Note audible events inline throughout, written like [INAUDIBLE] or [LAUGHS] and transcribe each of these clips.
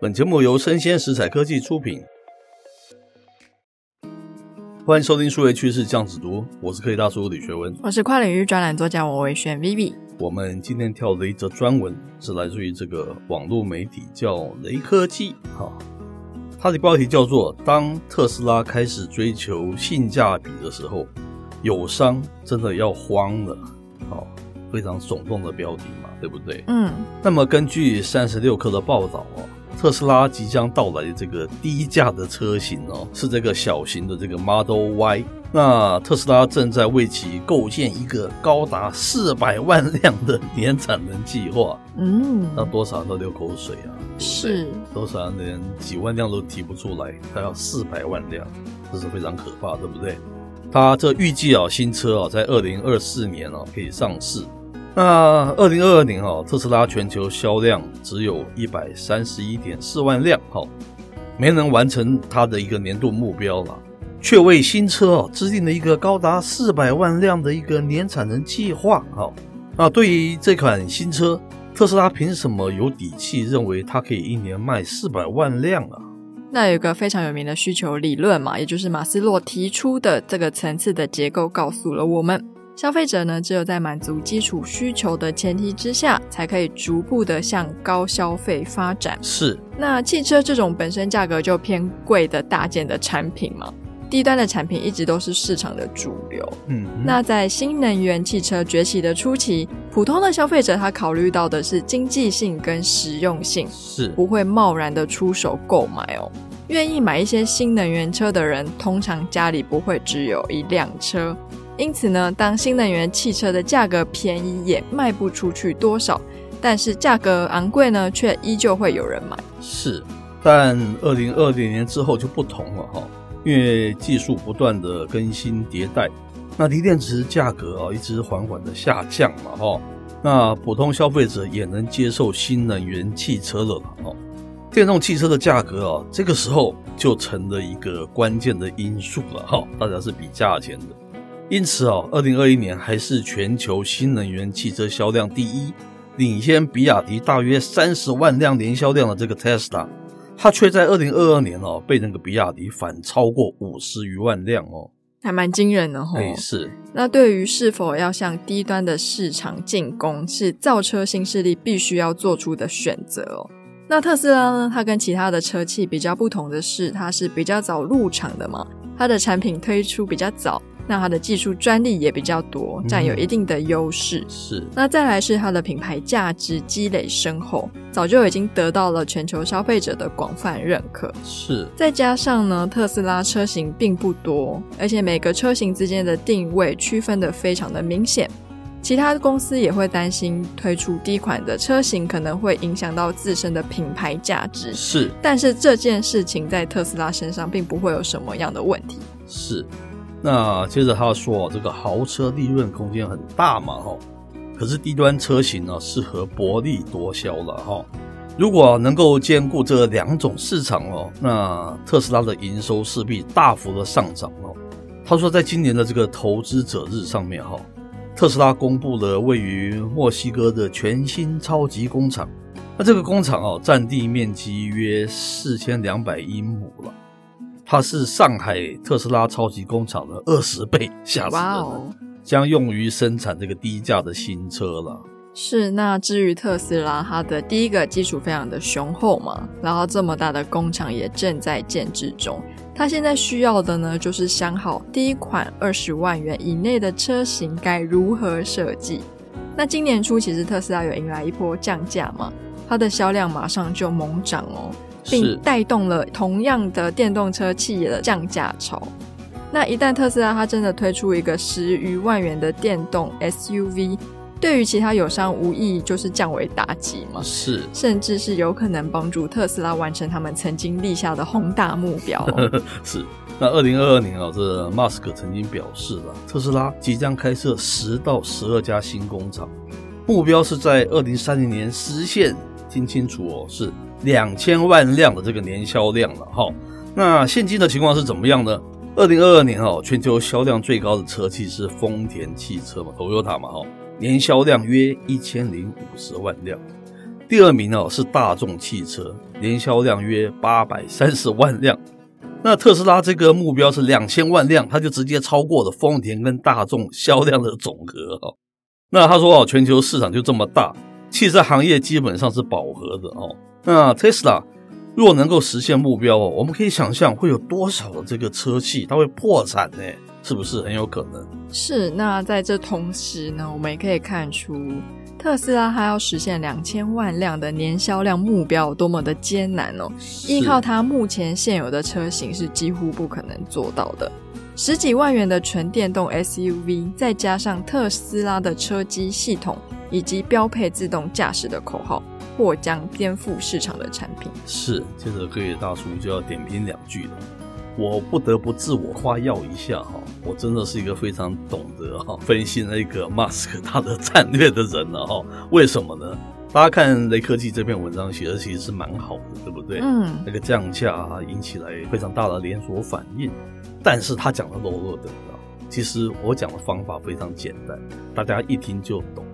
本节目由生鲜食材科技出品，欢迎收听数位趋势酱子读，我是科技大叔李学文，我是跨领域专栏作家王维轩 Vivi。我们今天挑的一则专文是来自于这个网络媒体叫雷科技，哈，它的标题叫做“当特斯拉开始追求性价比的时候，友商真的要慌了”，好，非常耸动的标题嘛，对不对？嗯。那么根据三十六氪的报道哦。特斯拉即将到来的这个低价的车型哦，是这个小型的这个 Model Y。那特斯拉正在为其构建一个高达四百万辆的年产能计划。嗯，那多少人都流口水啊？是，多少人连几万辆都提不出来，他要四百万辆，这是非常可怕，对不对？他这预计啊，新车啊，在二零二四年啊可以上市。那二零二二年哦，特斯拉全球销量只有一百三十一点四万辆，哈，没能完成它的一个年度目标了，却为新车哦制定了一个高达四百万辆的一个年产能计划，哈。那对于这款新车，特斯拉凭什么有底气认为它可以一年卖四百万辆啊？那有一个非常有名的需求理论嘛，也就是马斯洛提出的这个层次的结构，告诉了我们。消费者呢，只有在满足基础需求的前提之下，才可以逐步的向高消费发展。是，那汽车这种本身价格就偏贵的大件的产品嘛，低端的产品一直都是市场的主流。嗯，那在新能源汽车崛起的初期，普通的消费者他考虑到的是经济性跟实用性，是不会贸然的出手购买哦。愿意买一些新能源车的人，通常家里不会只有一辆车。因此呢，当新能源汽车的价格便宜也卖不出去多少，但是价格昂贵呢，却依旧会有人买。是，但二零二零年之后就不同了哈，因为技术不断的更新迭代，那锂电池价格啊一直缓缓的下降嘛哈，那普通消费者也能接受新能源汽车了哈，电动汽车的价格啊这个时候就成了一个关键的因素了哈，大家是比价钱的。因此哦，二零二一年还是全球新能源汽车销量第一，领先比亚迪大约三十万辆年销量的这个 Tesla，它却在二零二二年哦被那个比亚迪反超过五十余万辆哦，还蛮惊人的哦。哎，是。那对于是否要向低端的市场进攻，是造车新势力必须要做出的选择哦。那特斯拉呢？它跟其他的车企比较不同的是，它是比较早入场的嘛，它的产品推出比较早。那它的技术专利也比较多，占有一定的优势。嗯，是。那再来是它的品牌价值积累深厚，早就已经得到了全球消费者的广泛认可。是。再加上呢，特斯拉车型并不多，而且每个车型之间的定位区分的非常的明显。其他公司也会担心推出低款的车型可能会影响到自身的品牌价值。是。但是这件事情在特斯拉身上并不会有什么样的问题。是。那接着他说，这个豪车利润空间很大嘛，哈，可是低端车型呢，适合薄利多销了，哈。如果能够兼顾这两种市场哦，那特斯拉的营收势必大幅的上涨哦。他说，在今年的这个投资者日上面，哈，特斯拉公布了位于墨西哥的全新超级工厂，那这个工厂哦，占地面积约四千两百英亩了。它是上海特斯拉超级工厂的二十倍，吓死人了！将用于生产这个低价的新车了。是，那至于特斯拉，它的第一个基础非常的雄厚嘛，然后这么大的工厂也正在建制中。它现在需要的呢，就是想好第一款二十万元以内的车型该如何设计。那今年初其实特斯拉有迎来一波降价嘛，它的销量马上就猛涨哦。并带动了同样的电动车企业的降价潮。那一旦特斯拉它真的推出一个十余万元的电动 SUV，对于其他友商无异就是降维打击嘛。是，甚至是有可能帮助特斯拉完成他们曾经立下的宏大目标。[LAUGHS] 是。那二零二二年啊，这马斯克曾经表示了，特斯拉即将开设十到十二家新工厂，目标是在二零三零年实现。听清楚哦，是。两千万辆的这个年销量了哈，那现今的情况是怎么样呢？二零二二年哦，全球销量最高的车企是丰田汽车嘛，Toyota 嘛哈，年销量约一千零五十万辆。第二名哦是大众汽车，年销量约八百三十万辆。那特斯拉这个目标是两千万辆，它就直接超过了丰田跟大众销量的总和哦。那他说哦，全球市场就这么大，汽车行业基本上是饱和的哦。那特斯拉如果能够实现目标哦，我们可以想象会有多少的这个车企它会破产呢？是不是很有可能？是。那在这同时呢，我们也可以看出特斯拉它要实现两千万辆的年销量目标有多么的艰难哦。依靠它目前现有的车型是几乎不可能做到的。十几万元的纯电动 SUV，再加上特斯拉的车机系统以及标配自动驾驶的口号，或将颠覆市场的产品。是，接着各位大叔就要点评两句了。我不得不自我夸耀一下哈，我真的是一个非常懂得哈分析那个马斯克他的战略的人了哈。为什么呢？大家看雷科技这篇文章写的其实是蛮好的，对不对？嗯，那个降价引起来非常大的连锁反应。但是他讲的落落的，其实我讲的方法非常简单，大家一听就懂哈。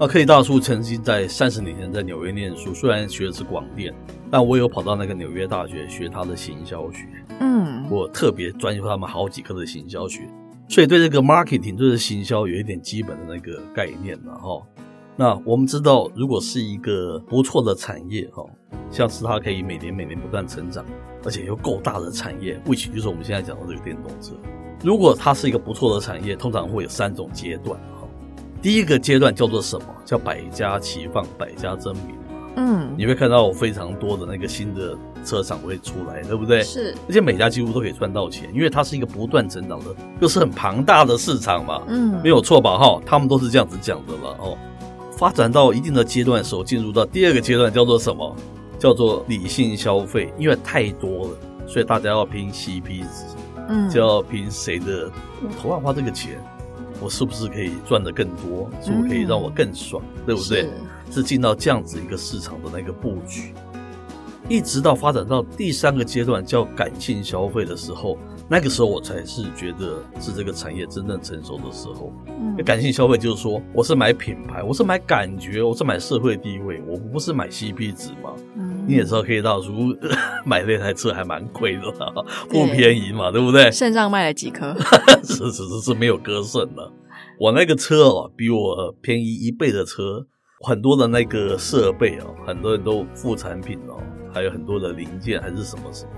那科技大叔曾经在三十年前在纽约念书，虽然学的是广电，但我有跑到那个纽约大学学他的行销学。嗯，我特别专修他们好几科的行销学，所以对这个 marketing 就是行销有一点基本的那个概念了哈。那我们知道，如果是一个不错的产业哈，像是它可以每年每年不断成长，而且又够大的产业，which 就是我们现在讲的这个电动车。如果它是一个不错的产业，通常会有三种阶段哈。第一个阶段叫做什么？叫百家齐放，百家争鸣。嗯，你会看到非常多的那个新的车厂会出来，对不对？是，而且每家几乎都可以赚到钱，因为它是一个不断成长的，又是很庞大的市场嘛。嗯，没有错吧？哈，他们都是这样子讲的了哦。发展到一定的阶段的时候，进入到第二个阶段，叫做什么？叫做理性消费。因为太多了，所以大家要拼 CP 值，嗯，就要拼谁的同样花这个钱，我是不是可以赚得更多？是不是可以让我更爽？嗯、对不对？是，进到这样子一个市场的那个布局，一直到发展到第三个阶段，叫感性消费的时候。那个时候我才是觉得是这个产业真正成熟的时候。嗯，感性消费就是说，我是买品牌，我是买感觉，我是买社会地位，我不是买 CP 值嘛。嗯，你也知道，可以大叔 [LAUGHS] 买那台车还蛮贵的，不便宜嘛，对不对？肾脏卖了几颗？[LAUGHS] 是是是是没有割肾的。我那个车哦，比我便宜一倍的车，很多的那个设备哦，很多人都副产品哦，还有很多的零件还是什么什么。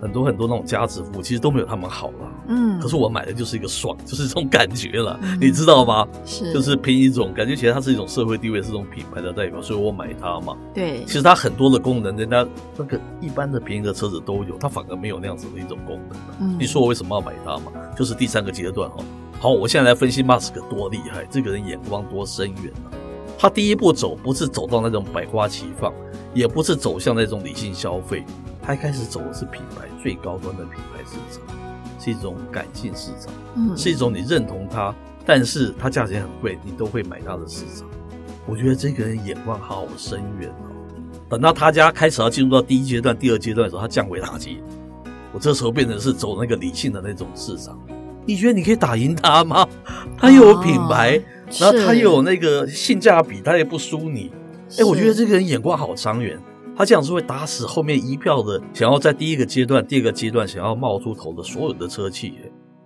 很多很多那种家值服务，其实都没有他们好了。嗯，可是我买的就是一个爽，就是这种感觉了，嗯、你知道吗？是，就是凭一种感觉，其实它是一种社会地位，是一种品牌的代表，所以我买它嘛。对，其实它很多的功能，人家那个一般的便宜的车子都有，它反而没有那样子的一种功能。嗯，你说我为什么要买它嘛？就是第三个阶段哈。好，我现在来分析马斯克多厉害，这个人眼光多深远啊！他第一步走不是走到那种百花齐放，也不是走向那种理性消费。他一开始走的是品牌最高端的品牌市场，是一种感性市场，嗯，是一种你认同它，但是它价钱很贵，你都会买它的市场。我觉得这个人眼光好深远哦。等到他家开始要进入到第一阶段、第二阶段的时候，他降维打击，我这时候变成是走那个理性的那种市场。你觉得你可以打赢他吗？他又有品牌，哦、然后他又有那个性价比，他也不输你。哎，我觉得这个人眼光好长远。他这样是会打死后面一票的想要在第一个阶段、第二个阶段想要冒出头的所有的车企。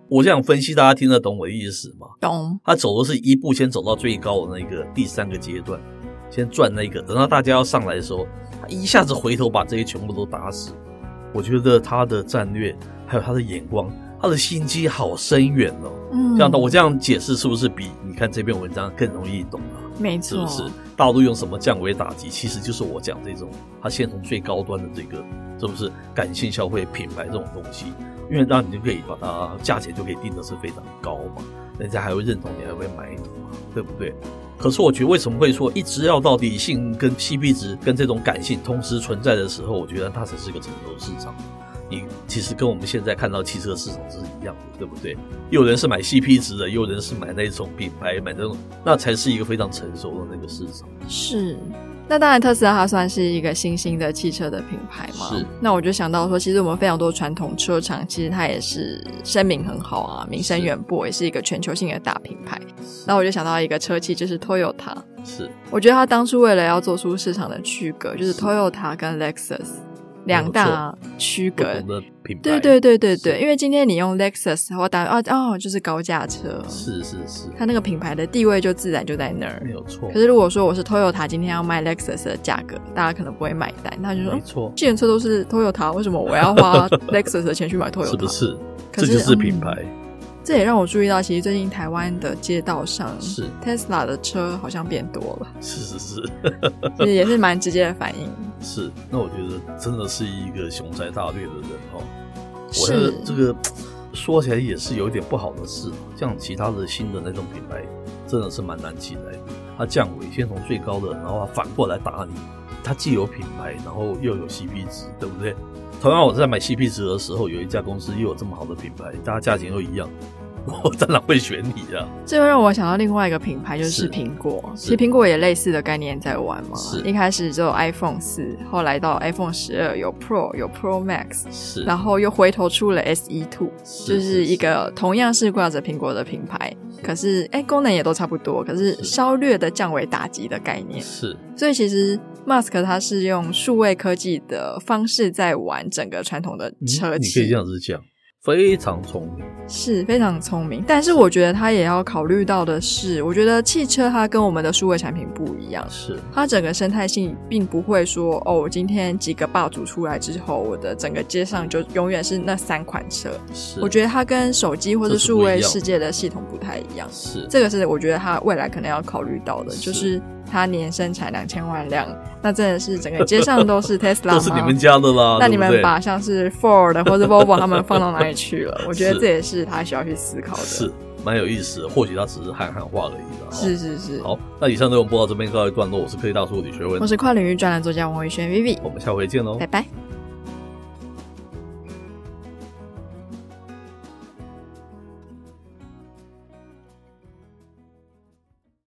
我这样分析，大家听得懂我的意思吗？懂。他走的是一步先走到最高的那个第三个阶段，先赚那个，等到大家要上来的时候，他一下子回头把这些全部都打死。我觉得他的战略还有他的眼光。他的心机好深远哦，嗯，这样的我这样解释是不是比你看这篇文章更容易懂啊？没错，是不是？大陆用什么降维打击？其实就是我讲这种，他先从最高端的这个，是不是感性消费品牌这种东西？因为这样你就可以把它价钱就可以定的是非常高嘛，人家还会认同你，还会买你嘛，对不对？可是我觉得为什么会说一直要到理性跟 CP 值跟这种感性同时存在的时候，我觉得它才是一个成熟市场。你其实跟我们现在看到汽车市场是一样的，对不对？有人是买 CP 值的，有人是买那种品牌，买那种，那才是一个非常成熟的那个市场。是，那当然特斯拉它算是一个新兴的汽车的品牌嘛。是，那我就想到说，其实我们非常多传统车厂，其实它也是声名很好啊，名声远播，也是一个全球性的大品牌。那我就想到一个车企，就是 Toyota。是，我觉得他当初为了要做出市场的区隔，就是 Toyota 跟 Lexus。两大区隔的品牌，对对对对对，因为今天你用 Lexus 或打哦哦，就是高价车，是是是，它那个品牌的地位就自然就在那儿，没有错。可是如果说我是 Toyota，今天要卖 Lexus 的价格，大家可能不会买单，他就说，没错，既然车都是 Toyota，为什么我要花 [LAUGHS] Lexus 的钱去买 Toyota？是不是？可是这就是品牌。嗯这也让我注意到，其实最近台湾的街道上，是 Tesla 的车好像变多了。是 [LAUGHS] 是是，[LAUGHS] 其实也是蛮直接的反应。[LAUGHS] 是，那我觉得真的是一个雄才大略的人哦。是我觉得这个说起来也是有一点不好的事，像其他的新的那种品牌，真的是蛮难起来的。它降维，先从最高的，然后它反过来打你。它既有品牌，然后又有 CP 值，对不对？同样，我在买 CP 值的时候，有一家公司又有这么好的品牌，大家价钱又一样，我当然会选你啊。这又让我想到另外一个品牌，就是苹果。其实苹果也类似的概念在玩嘛。是。一开始只有 iPhone 四，后来到 iPhone 十二有 Pro 有 Pro Max，是。然后又回头出了 SE Two，就是一个同样是挂着苹果的品牌，可是哎功能也都差不多，可是稍略的降维打击的概念。是。所以其实。Musk 他是用数位科技的方式在玩整个传统的车企，嗯，你可以这样子讲，非常聪明，是非常聪明。但是我觉得他也要考虑到的是，我觉得汽车它跟我们的数位产品不一样，是。它整个生态性并不会说哦，我今天几个霸主出来之后，我的整个街上就永远是那三款车。是，我觉得它跟手机或者数位世界的系统不太一样，是。这个是我觉得它未来可能要考虑到的，是。就是。它年生产两千万辆，那真的是整个街上都是 [LAUGHS] Tesla 吗？都是你们家的啦。那你们把像是 Ford 或者 Volvo 他们放到哪里去了？[LAUGHS] 我觉得这也是他需要去思考的。是，蛮有意思的。或许他只是喊喊话而已。是是是。好，那以上内容播到这边告一段落。我是科技大叔李学文，我是跨领域专栏作家王维轩 Vivi。我们下回见喽，拜拜。